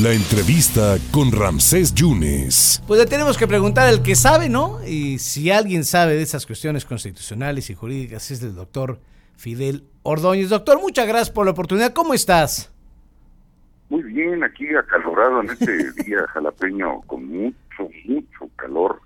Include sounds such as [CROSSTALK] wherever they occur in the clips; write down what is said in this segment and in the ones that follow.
La entrevista con Ramsés Yunes. Pues le tenemos que preguntar al que sabe, ¿no? Y si alguien sabe de esas cuestiones constitucionales y jurídicas es el doctor Fidel Ordóñez. Doctor, muchas gracias por la oportunidad. ¿Cómo estás? Muy bien, aquí acalorado en este [LAUGHS] día jalapeño con mucho, mucho calor.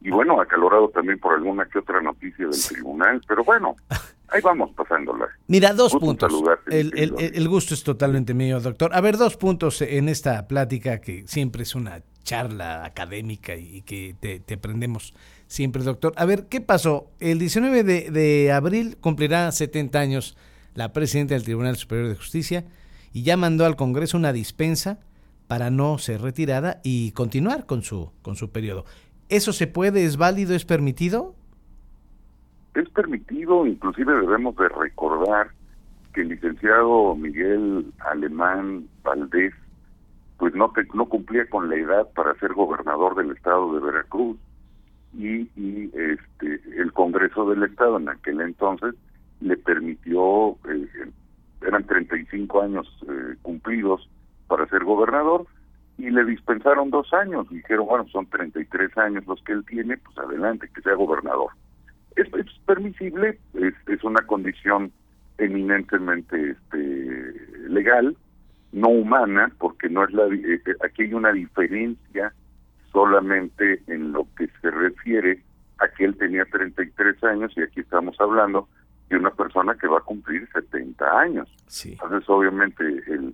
Y bueno, acalorado también por alguna que otra noticia del tribunal, pero bueno, [LAUGHS] ahí vamos pasándola. Mira, dos puntos. El, gusto es totalmente mío, doctor. A ver, dos puntos en esta plática que siempre es una charla académica y que te, aprendemos siempre, doctor. A ver, ¿qué pasó? El 19 de, de abril cumplirá 70 años la presidenta del Tribunal Superior de Justicia y ya mandó al Congreso una dispensa para no ser retirada y continuar con su, con su periodo. ¿Eso se puede? ¿Es válido? ¿Es permitido? Es permitido, inclusive debemos de recordar que el licenciado Miguel Alemán Valdés pues no, no cumplía con la edad para ser gobernador del estado de Veracruz y, y este el Congreso del Estado en aquel entonces le permitió eh, eran 35 años eh, cumplidos para ser gobernador y le dispensaron dos años. Dijeron, bueno, son 33 años los que él tiene, pues adelante, que sea gobernador. Es, es permisible, es, es una condición eminentemente este, legal, no humana, porque no es la eh, eh, aquí hay una diferencia solamente en lo que se refiere a que él tenía 33 años y aquí estamos hablando de una persona que va a cumplir 70 años. Entonces, obviamente,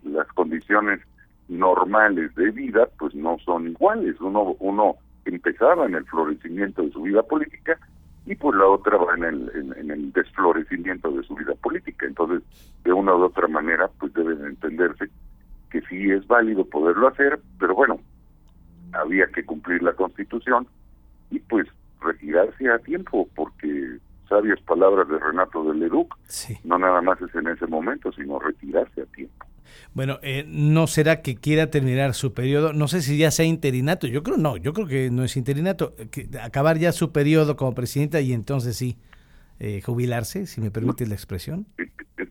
las condiciones normales de vida, pues no son iguales. Uno, uno empezaba en el florecimiento de su vida política y pues la otra va en el, en, el desflorecimiento de su vida política. Entonces, de una u otra manera, pues deben entenderse que sí es válido poderlo hacer, pero bueno, había que cumplir la constitución y pues retirarse a tiempo, porque sabias palabras de Renato de Leduc, no nada más es en ese momento, sino retirarse a tiempo. Bueno, eh, ¿no será que quiera terminar su periodo? No sé si ya sea interinato, yo creo no, yo creo que no es interinato, que acabar ya su periodo como presidenta y entonces sí, eh, jubilarse, si me permite la expresión. Eh,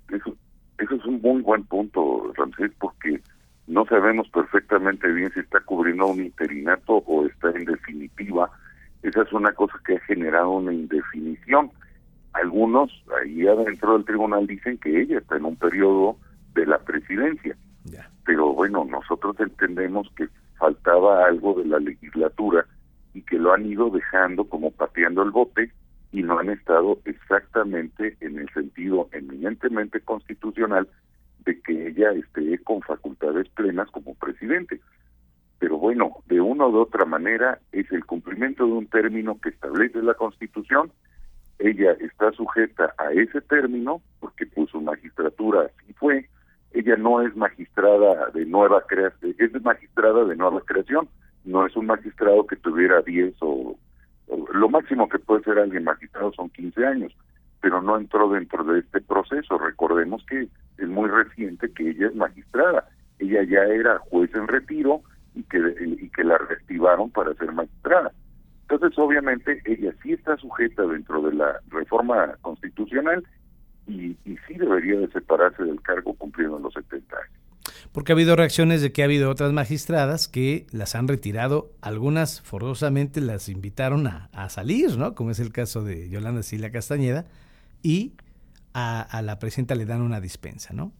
eso, eso es un muy buen punto, Ramsés, porque no sabemos perfectamente bien si está cubriendo un interinato o está en definitiva. Esa es una cosa que ha generado una indefinición algunos ahí adentro del tribunal dicen que ella está en un periodo de la presidencia. Pero bueno, nosotros entendemos que faltaba algo de la legislatura y que lo han ido dejando como pateando el bote y no han estado exactamente en el sentido eminentemente constitucional de que ella esté con facultades plenas como presidente. Pero bueno, de una u otra manera es el cumplimiento de un término que establece la Constitución ella está sujeta a ese término porque pues su magistratura así fue ella no es magistrada de nueva creación es magistrada de nueva creación no es un magistrado que tuviera 10 o, lo máximo que puede ser alguien magistrado son 15 años pero no entró dentro de este proceso. Recordemos que es muy reciente que ella es magistrada. Ella ya era juez en retiro y que y que la reactivaron para ser magistrada. Entonces, obviamente, ella sí está sujeta dentro de la reforma constitucional y, sí debería de separarse del cargo cumpliendo los 70 años. Porque ha habido reacciones de que ha habido otras magistradas que las han retirado, algunas forzosamente las invitaron a, salir, ¿no? Como es el caso de Yolanda Sila Castañeda, y a, la presidenta le dan una dispensa, ¿no?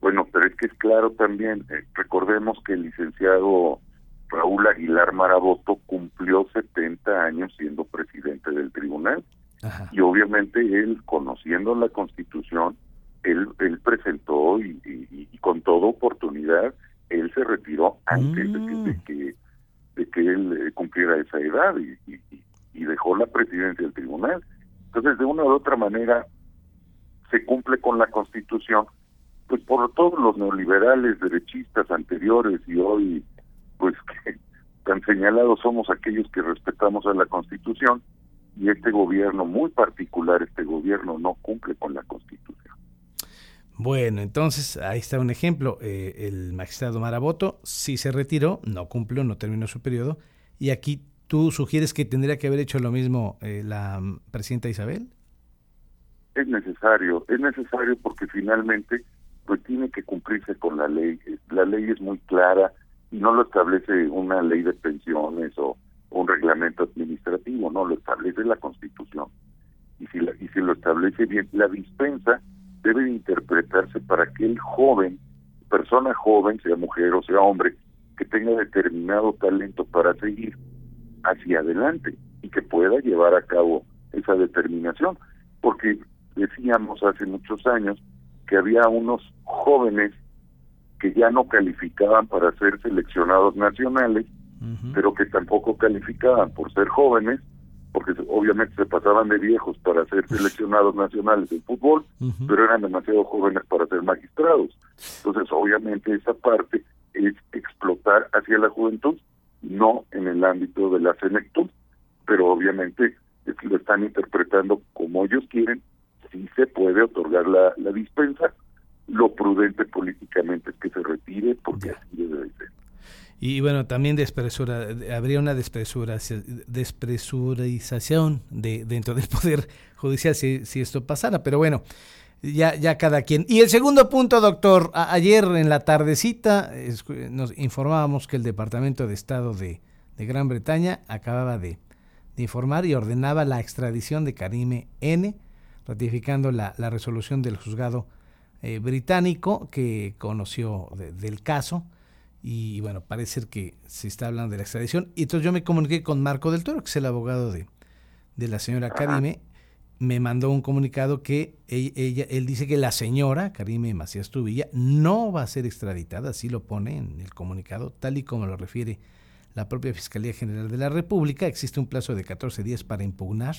Bueno, pero es que es claro también, eh, recordemos que el licenciado Raúl Aguilar Maraboto cumplió 70 años siendo presidente del tribunal y obviamente él, conociendo la constitución, él, él presentó y, con toda oportunidad, él se retiró antes de, que, de, que, él eh, cumpliera esa edad y, y dejó la presidencia del tribunal. Entonces, de una u otra manera, se cumple con la constitución, pues por todos los neoliberales, derechistas anteriores y hoy pues que [LAUGHS] tan señalados somos aquellos que respetamos a la Constitución y este gobierno, muy particular este gobierno, no cumple con la Constitución. Bueno, entonces ahí está un ejemplo. Eh, el magistrado Maraboto sí se retiró, no cumplió, no terminó su periodo. Y aquí tú sugieres que tendría que haber hecho lo mismo eh, la presidenta Isabel. Es necesario, es necesario porque finalmente pues tiene que cumplirse con la ley. La ley es muy clara y no lo establece una ley de pensiones o un reglamento administrativo, no, lo establece la Constitución. Y si, y si lo establece bien, la dispensa debe interpretarse para que el joven, persona joven, sea mujer o sea hombre, que tenga determinado talento para seguir hacia adelante y que pueda llevar a cabo esa determinación. Porque decíamos hace muchos años que había unos jóvenes que ya no calificaban para ser seleccionados nacionales, pero que tampoco calificaban por ser jóvenes, porque obviamente se pasaban de viejos para ser seleccionados nacionales en fútbol, pero eran demasiado jóvenes para ser magistrados. Entonces, obviamente esa parte es explotar hacia la juventud, no en el ámbito de la senectud, pero obviamente lo están interpretando como ellos quieren, si se puede otorgar la, la dispensa, lo prudente políticamente es que se retire porque así debe ser. Y bueno, también despresura, habría una despresurización de, dentro del [LAUGHS] Poder Judicial si, esto pasara, pero bueno, ya, ya cada quien. Y el segundo punto, doctor, ayer en la tardecita nos informábamos que el Departamento de Estado de, de Gran Bretaña acababa de, de, informar y ordenaba la extradición de Karime N, ratificando la, la resolución del juzgado eh, británico que conoció del caso y bueno, parece que se está hablando de la extradición. Y entonces yo me comuniqué con Marco del Toro, que es el abogado de, de la señora Karime, me mandó un comunicado que ella, él dice que la señora Karime Macías Tubilla no va a ser extraditada, así lo pone en el comunicado, tal y como lo refiere la propia Fiscalía General de la República. Existe un plazo de 14 días para impugnar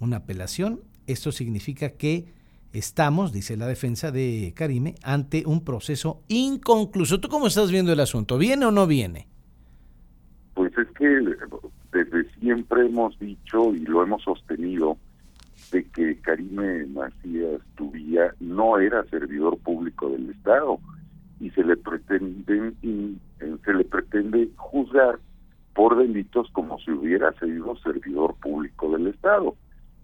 una apelación. Esto significa que estamos, dice la defensa de Karime, ante un proceso inconcluso. ¿Tú cómo estás viendo el asunto? ¿Viene o no viene? Pues es que desde siempre hemos dicho y lo hemos sostenido de que Karime Macías Tubía no era servidor público del Estado y se le pretenden eh, se le pretende juzgar por delitos como si hubiera sido servidor público del Estado.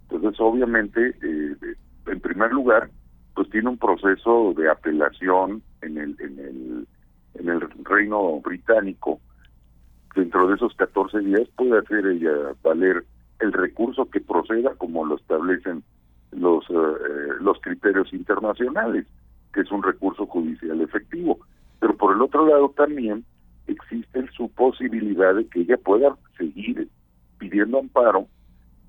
Entonces, obviamente, eh, primer lugar, pues tiene un proceso de apelación en el, en el, en el Reino Británico. Dentro de esos 14 días puede hacer ella valer el recurso que proceda como lo establecen los, eh, los criterios internacionales, que es un recurso judicial efectivo. Pero por el otro lado también existe su posibilidad de que ella pueda seguir pidiendo amparo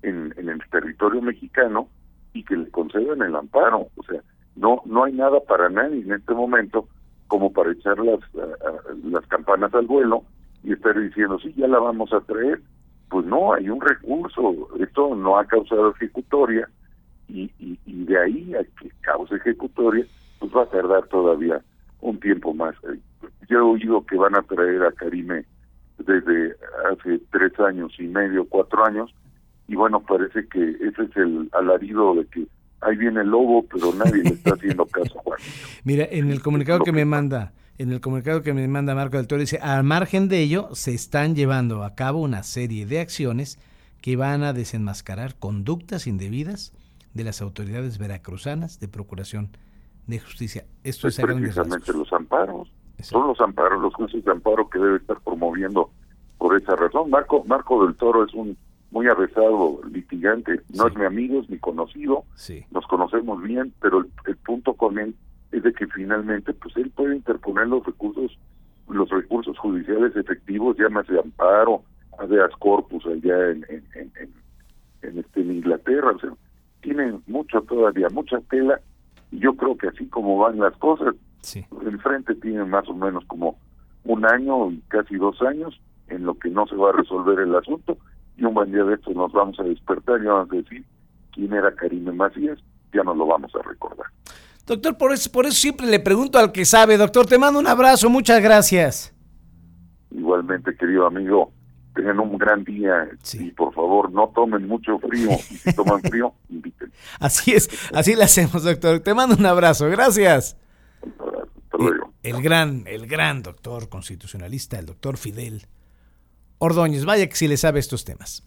en, en el territorio mexicano y que le concedan el amparo. O sea, no no hay nada para nadie en este momento como para echar las, las campanas al vuelo y estar diciendo, sí, ya la vamos a traer. Pues no, hay un recurso. Esto no ha causado ejecutoria y, y, y de ahí a que cause ejecutoria, pues va a tardar todavía un tiempo más. Yo he oído que van a traer a Karime desde hace tres años y medio, cuatro años, y bueno, parece que ese es el alarido de que ahí viene el lobo, pero nadie le está haciendo caso, [LAUGHS] Juan. Mira, en el comunicado que me manda, en el comunicado que me manda Marco del Toro dice, al margen de ello, se están llevando a cabo una serie de acciones que van a desenmascarar conductas indebidas de las autoridades veracruzanas de procuración de justicia. Esto es, es precisamente los amparos. Son los amparos, los jueces de amparo que debe estar promoviendo por esa razón. Marco, Marco del Toro es un muy avesado litigante, no es mi amigo, es mi conocido, nos conocemos bien, pero el, punto con él es de que finalmente pues él puede interponer los recursos los recursos judiciales efectivos, llámase amparo, habeas corpus allá en, en, en, en, este, en Inglaterra, o sea, tienen mucho todavía, mucha tela, y yo creo que así como van las cosas, sí. enfrente tienen más o menos como un año casi dos años en lo que no se va a resolver el asunto, y un buen día de estos nos vamos a despertar y vamos a decir quién era Karime Macías, ya nos lo vamos a recordar. Doctor, por eso, por eso siempre le pregunto al que sabe. Doctor, te mando un abrazo, muchas gracias. Igualmente, querido amigo, tengan un gran día y por favor no tomen mucho frío [LAUGHS] y si toman frío, inviten. Así es, así le hacemos, doctor. Te mando un abrazo, gracias. Un abrazo, hasta luego. El, el gran, el gran doctor constitucionalista, el doctor Fidel Ordóñez. Vaya que si le sabe estos temas.